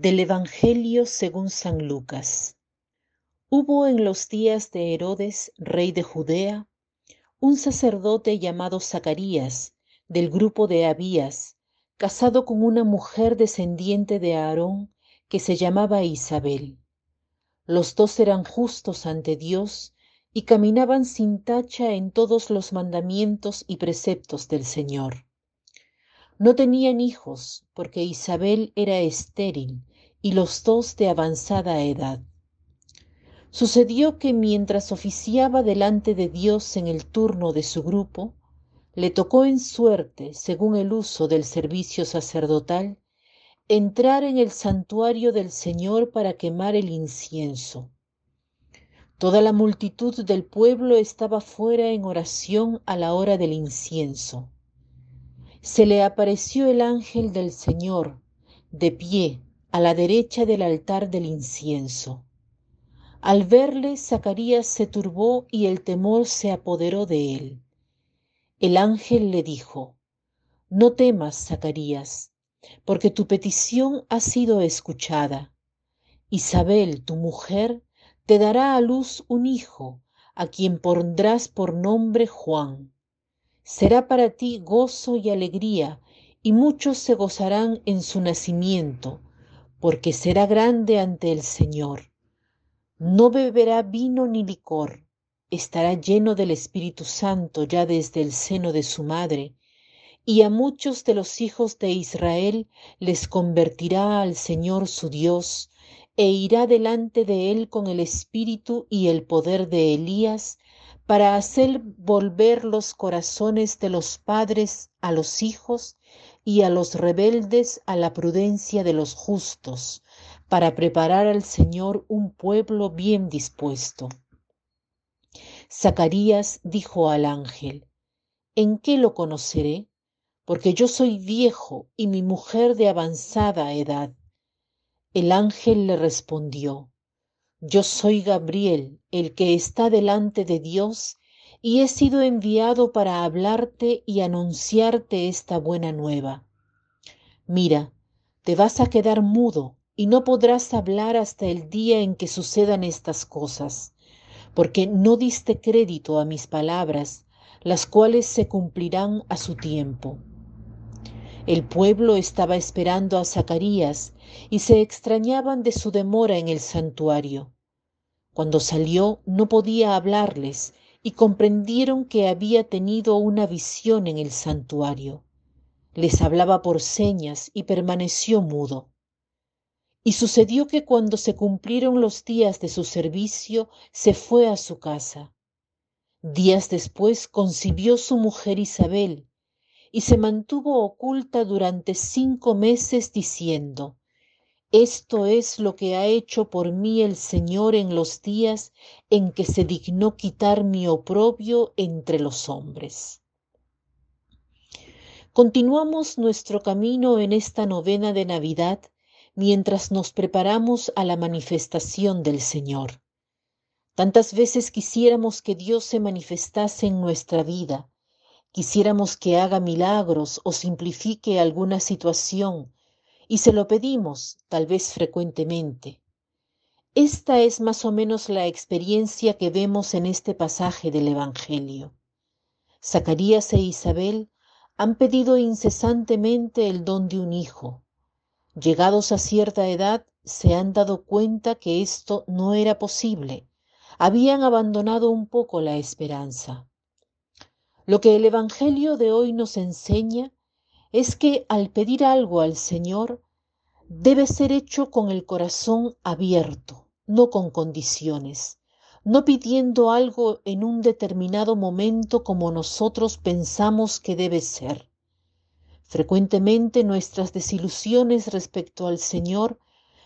Del Evangelio según San Lucas. Hubo en los días de Herodes, rey de Judea, un sacerdote llamado Zacarías, del grupo de Abías, casado con una mujer descendiente de Aarón que se llamaba Isabel. Los dos eran justos ante Dios y caminaban sin tacha en todos los mandamientos y preceptos del Señor. No tenían hijos porque Isabel era estéril y los dos de avanzada edad. Sucedió que mientras oficiaba delante de Dios en el turno de su grupo, le tocó en suerte, según el uso del servicio sacerdotal, entrar en el santuario del Señor para quemar el incienso. Toda la multitud del pueblo estaba fuera en oración a la hora del incienso se le apareció el ángel del Señor, de pie, a la derecha del altar del incienso. Al verle, Zacarías se turbó y el temor se apoderó de él. El ángel le dijo, No temas, Zacarías, porque tu petición ha sido escuchada. Isabel, tu mujer, te dará a luz un hijo, a quien pondrás por nombre Juan será para ti gozo y alegría, y muchos se gozarán en su nacimiento, porque será grande ante el Señor. No beberá vino ni licor, estará lleno del Espíritu Santo ya desde el seno de su madre, y a muchos de los hijos de Israel les convertirá al Señor su Dios, e irá delante de él con el espíritu y el poder de Elías, para hacer volver los corazones de los padres a los hijos y a los rebeldes a la prudencia de los justos, para preparar al Señor un pueblo bien dispuesto. Zacarías dijo al ángel, ¿en qué lo conoceré? Porque yo soy viejo y mi mujer de avanzada edad. El ángel le respondió, yo soy Gabriel, el que está delante de Dios, y he sido enviado para hablarte y anunciarte esta buena nueva. Mira, te vas a quedar mudo y no podrás hablar hasta el día en que sucedan estas cosas, porque no diste crédito a mis palabras, las cuales se cumplirán a su tiempo. El pueblo estaba esperando a Zacarías y se extrañaban de su demora en el santuario. Cuando salió no podía hablarles y comprendieron que había tenido una visión en el santuario. Les hablaba por señas y permaneció mudo. Y sucedió que cuando se cumplieron los días de su servicio, se fue a su casa. Días después concibió su mujer Isabel, y se mantuvo oculta durante cinco meses diciendo, Esto es lo que ha hecho por mí el Señor en los días en que se dignó quitar mi oprobio entre los hombres. Continuamos nuestro camino en esta novena de Navidad mientras nos preparamos a la manifestación del Señor. Tantas veces quisiéramos que Dios se manifestase en nuestra vida, quisiéramos que haga milagros o simplifique alguna situación y se lo pedimos tal vez frecuentemente. Esta es más o menos la experiencia que vemos en este pasaje del Evangelio. Zacarías e Isabel han pedido incesantemente el don de un hijo. Llegados a cierta edad, se han dado cuenta que esto no era posible. Habían abandonado un poco la esperanza. Lo que el Evangelio de hoy nos enseña es que al pedir algo al Señor debe ser hecho con el corazón abierto, no con condiciones, no pidiendo algo en un determinado momento como nosotros pensamos que debe ser. Frecuentemente nuestras desilusiones respecto al Señor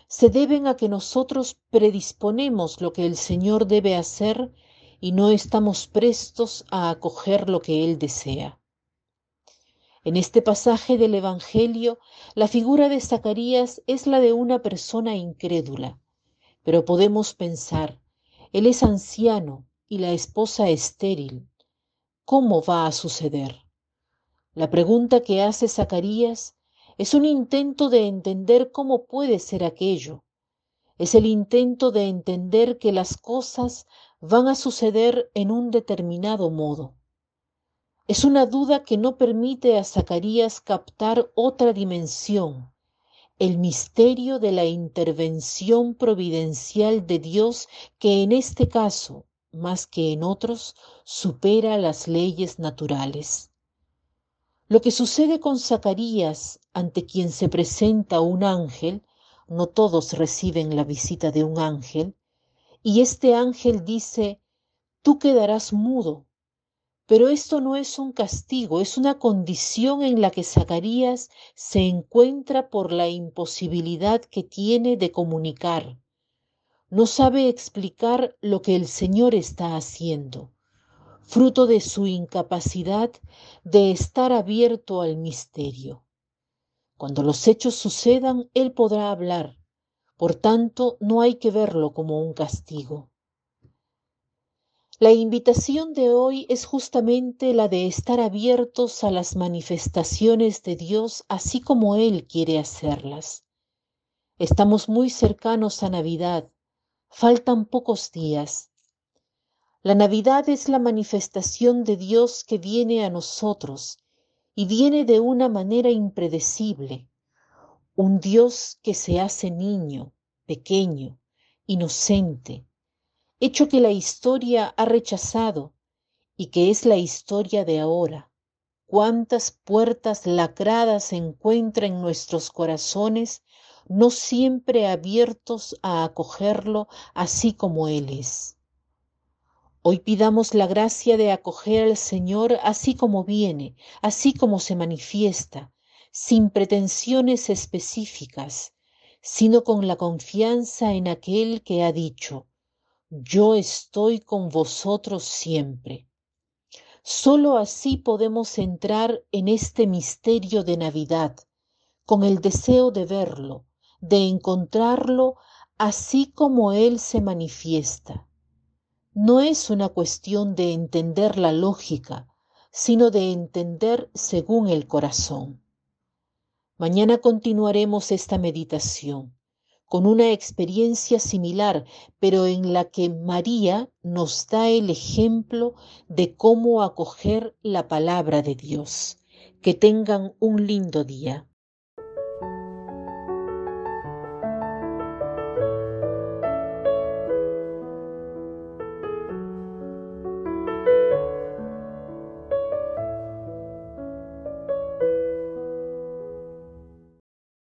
se deben a que nosotros predisponemos lo que el Señor debe hacer y no estamos prestos a acoger lo que Él desea. En este pasaje del Evangelio, la figura de Zacarías es la de una persona incrédula, pero podemos pensar, él es anciano y la esposa estéril. ¿Cómo va a suceder? La pregunta que hace Zacarías Es un intento de entender cómo puede ser aquello. Es el intento de entender que las cosas van a suceder en un determinado modo. Es una duda que no permite a Zacarías captar otra dimensión, el misterio de la intervención providencial de Dios que en este caso, más que en otros, supera las leyes naturales. Lo que sucede con Zacarías, ante quien se presenta un ángel, no todos reciben la visita de un ángel, y este ángel dice, tú quedarás mudo. Pero esto no es un castigo, es una condición en la que Zacarías se encuentra por la imposibilidad que tiene de comunicar. No sabe explicar lo que el Señor está haciendo fruto de su incapacidad de estar abierto al misterio. Cuando los hechos sucedan, Él podrá hablar, por tanto no hay que verlo como un castigo. La invitación de hoy es justamente la de estar abiertos a las manifestaciones de Dios así como Él quiere hacerlas. Estamos muy cercanos a Navidad, faltan pocos días la Navidad es la manifestación de Dios que viene a nosotros y viene de una manera impredecible. Un Dios que se hace niño, pequeño, inocente, hecho que la historia ha rechazado y que es la historia de ahora. Cuántas puertas lacradas se encuentra en nuestros corazones, no siempre abiertos a acogerlo así como Él es. Hoy pidamos la gracia de acoger al Señor así como viene, así como se manifiesta, sin pretensiones específicas, sino con la confianza en aquel que ha dicho, yo estoy con vosotros siempre. Solo así podemos entrar en este misterio de Navidad, con el deseo de verlo, de encontrarlo así como Él se manifiesta no es una cuestión de entender la lógica, sino de entender según el corazón. Mañana continuaremos esta meditación con una experiencia similar, pero en la que María nos da el ejemplo de cómo acoger la palabra de Dios. Que tengan un lindo día.